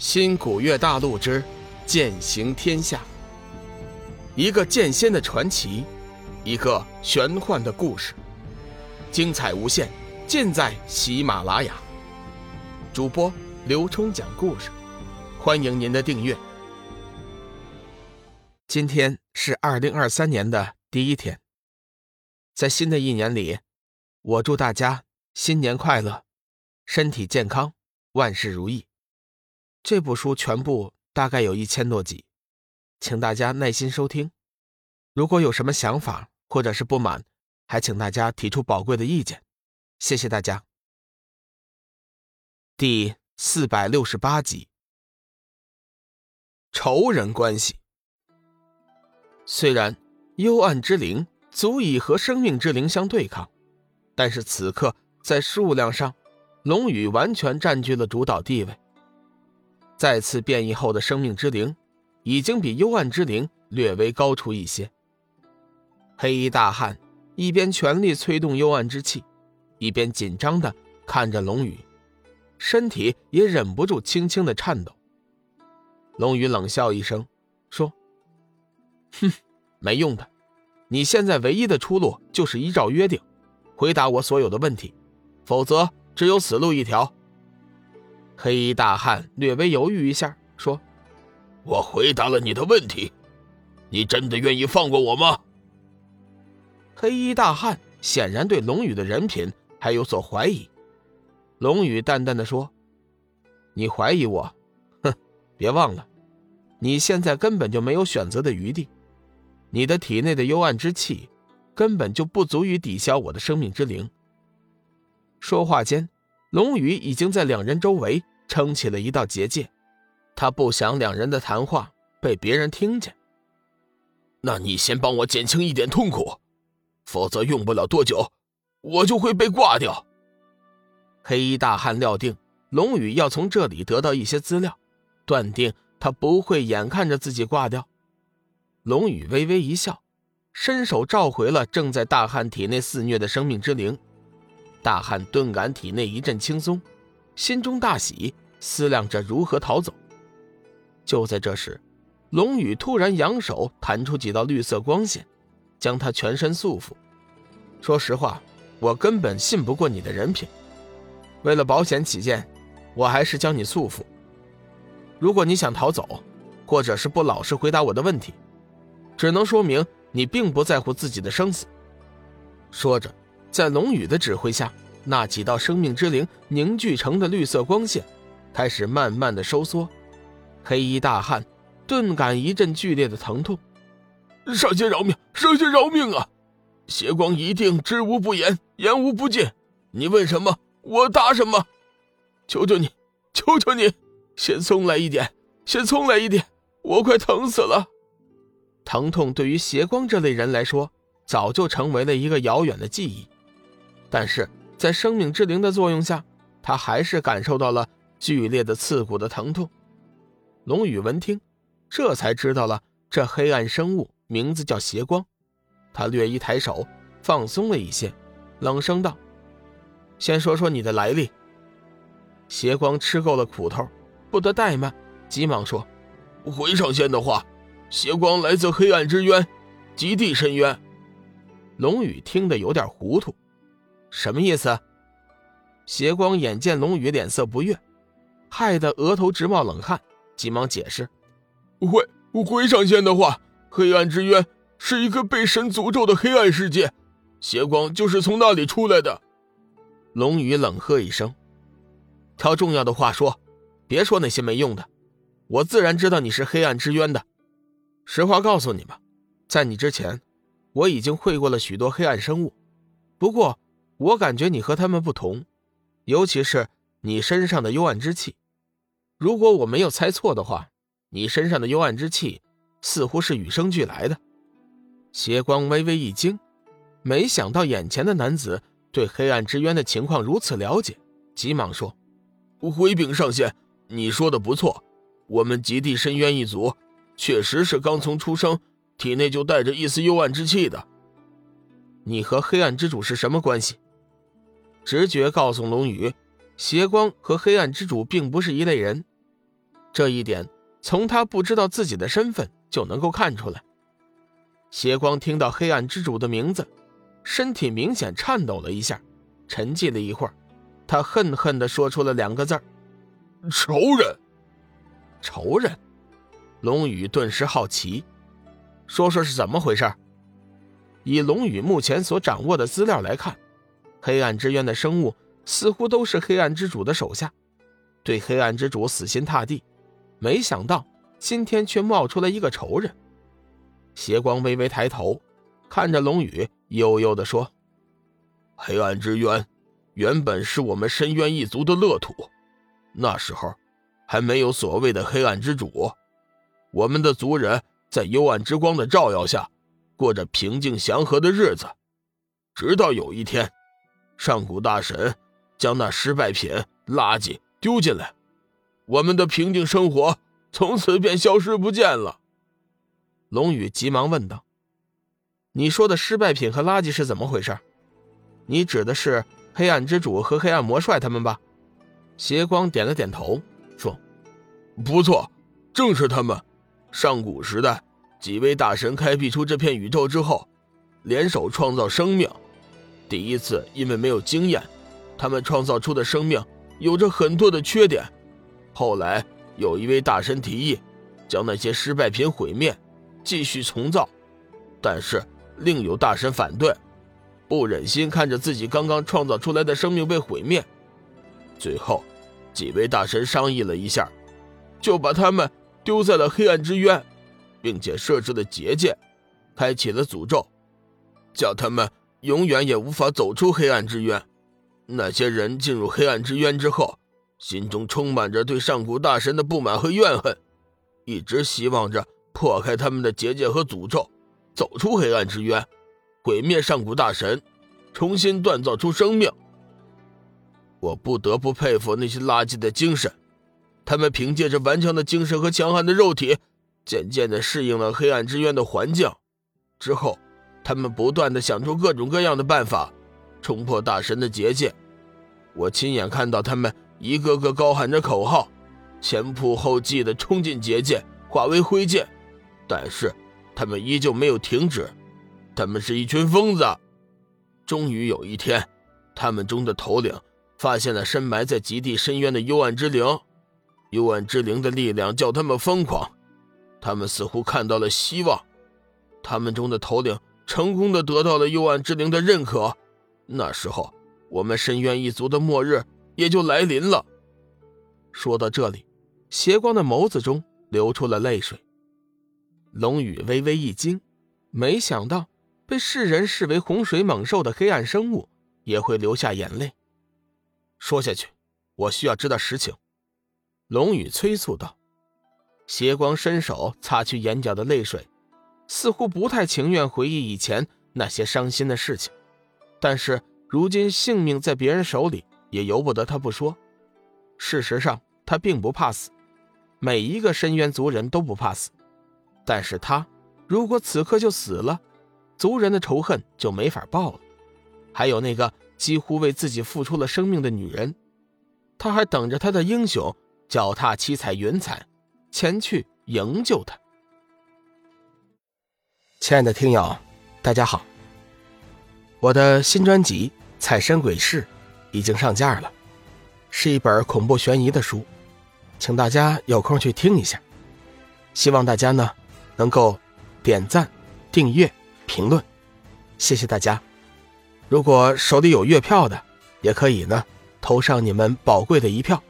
新古月大陆之剑行天下，一个剑仙的传奇，一个玄幻的故事，精彩无限，尽在喜马拉雅。主播刘冲讲故事，欢迎您的订阅。今天是二零二三年的第一天，在新的一年里，我祝大家新年快乐，身体健康，万事如意。这部书全部大概有一千多集，请大家耐心收听。如果有什么想法或者是不满，还请大家提出宝贵的意见。谢谢大家。第四百六十八集，仇人关系。虽然幽暗之灵足以和生命之灵相对抗，但是此刻在数量上，龙宇完全占据了主导地位。再次变异后的生命之灵，已经比幽暗之灵略微高出一些。黑衣大汉一边全力催动幽暗之气，一边紧张的看着龙宇，身体也忍不住轻轻的颤抖。龙宇冷笑一声，说：“哼，没用的，你现在唯一的出路就是依照约定，回答我所有的问题，否则只有死路一条。”黑衣大汉略微犹豫一下，说：“我回答了你的问题，你真的愿意放过我吗？”黑衣大汉显然对龙宇的人品还有所怀疑。龙宇淡淡的说：“你怀疑我？哼，别忘了，你现在根本就没有选择的余地，你的体内的幽暗之气根本就不足以抵消我的生命之灵。”说话间。龙宇已经在两人周围撑起了一道结界，他不想两人的谈话被别人听见。那你先帮我减轻一点痛苦，否则用不了多久，我就会被挂掉。黑衣大汉料定龙宇要从这里得到一些资料，断定他不会眼看着自己挂掉。龙宇微微一笑，伸手召回了正在大汉体内肆虐的生命之灵。大汉顿感体内一阵轻松，心中大喜，思量着如何逃走。就在这时，龙宇突然扬手弹出几道绿色光线，将他全身束缚。说实话，我根本信不过你的人品。为了保险起见，我还是将你束缚。如果你想逃走，或者是不老实回答我的问题，只能说明你并不在乎自己的生死。说着。在龙宇的指挥下，那几道生命之灵凝聚成的绿色光线开始慢慢的收缩。黑衣大汉顿感一阵剧烈的疼痛，上仙饶命！上仙饶命啊！邪光一定知无不言，言无不尽。你问什么，我答什么。求求你，求求你，先松来一点，先松来一点，我快疼死了。疼痛对于邪光这类人来说，早就成为了一个遥远的记忆。但是在生命之灵的作用下，他还是感受到了剧烈的刺骨的疼痛。龙宇闻听，这才知道了这黑暗生物名字叫邪光。他略一抬手，放松了一些，冷声道：“先说说你的来历。”邪光吃够了苦头，不得怠慢，急忙说：“回上仙的话，邪光来自黑暗之渊，极地深渊。”龙宇听得有点糊涂。什么意思？邪光眼见龙宇脸色不悦，害得额头直冒冷汗，急忙解释：“回回上仙的话，黑暗之渊是一个被神诅咒的黑暗世界，邪光就是从那里出来的。”龙宇冷喝一声：“挑重要的话说，别说那些没用的。我自然知道你是黑暗之渊的。实话告诉你吧，在你之前，我已经会过了许多黑暗生物，不过……”我感觉你和他们不同，尤其是你身上的幽暗之气。如果我没有猜错的话，你身上的幽暗之气似乎是与生俱来的。邪光微微一惊，没想到眼前的男子对黑暗之渊的情况如此了解，急忙说：“回禀上仙，你说的不错，我们极地深渊一族确实是刚从出生，体内就带着一丝幽暗之气的。你和黑暗之主是什么关系？”直觉告诉龙宇，邪光和黑暗之主并不是一类人。这一点从他不知道自己的身份就能够看出来。邪光听到黑暗之主的名字，身体明显颤抖了一下，沉寂了一会儿，他恨恨地说出了两个字儿：“仇人。”仇人。龙宇顿时好奇，说说是怎么回事。以龙宇目前所掌握的资料来看，黑暗之渊的生物似乎都是黑暗之主的手下，对黑暗之主死心塌地。没想到今天却冒出来一个仇人。邪光微微抬头，看着龙宇，悠悠地说：“黑暗之渊原本是我们深渊一族的乐土，那时候还没有所谓的黑暗之主。”我们的族人在幽暗之光的照耀下，过着平静祥和的日子，直到有一天，上古大神将那失败品垃圾丢进来，我们的平静生活从此便消失不见了。龙宇急忙问道：“你说的失败品和垃圾是怎么回事？你指的是黑暗之主和黑暗魔帅他们吧？”邪光点了点头，说：“不错，正是他们。”上古时代，几位大神开辟出这片宇宙之后，联手创造生命。第一次因为没有经验，他们创造出的生命有着很多的缺点。后来有一位大神提议，将那些失败品毁灭，继续重造。但是另有大神反对，不忍心看着自己刚刚创造出来的生命被毁灭。最后，几位大神商议了一下，就把他们。丢在了黑暗之渊，并且设置了结界，开启了诅咒，叫他们永远也无法走出黑暗之渊。那些人进入黑暗之渊之后，心中充满着对上古大神的不满和怨恨，一直希望着破开他们的结界和诅咒，走出黑暗之渊，毁灭上古大神，重新锻造出生命。我不得不佩服那些垃圾的精神。他们凭借着顽强的精神和强悍的肉体，渐渐地适应了黑暗之渊的环境。之后，他们不断地想出各种各样的办法，冲破大神的结界。我亲眼看到他们一个个高喊着口号，前仆后继地冲进结界，化为灰烬。但是，他们依旧没有停止。他们是一群疯子。终于有一天，他们中的头领发现了深埋在极地深渊的幽暗之灵。幽暗之灵的力量叫他们疯狂，他们似乎看到了希望。他们中的头领成功的得到了幽暗之灵的认可。那时候，我们深渊一族的末日也就来临了。说到这里，邪光的眸子中流出了泪水。龙宇微微一惊，没想到被世人视为洪水猛兽的黑暗生物也会流下眼泪。说下去，我需要知道实情。龙宇催促道：“邪光伸手擦去眼角的泪水，似乎不太情愿回忆以前那些伤心的事情。但是如今性命在别人手里，也由不得他不说。事实上，他并不怕死，每一个深渊族人都不怕死。但是他如果此刻就死了，族人的仇恨就没法报了。还有那个几乎为自己付出了生命的女人，他还等着他的英雄。”脚踏七彩云彩，前去营救他。亲爱的听友，大家好，我的新专辑《彩山鬼事》已经上架了，是一本恐怖悬疑的书，请大家有空去听一下。希望大家呢能够点赞、订阅、评论，谢谢大家。如果手里有月票的，也可以呢投上你们宝贵的一票。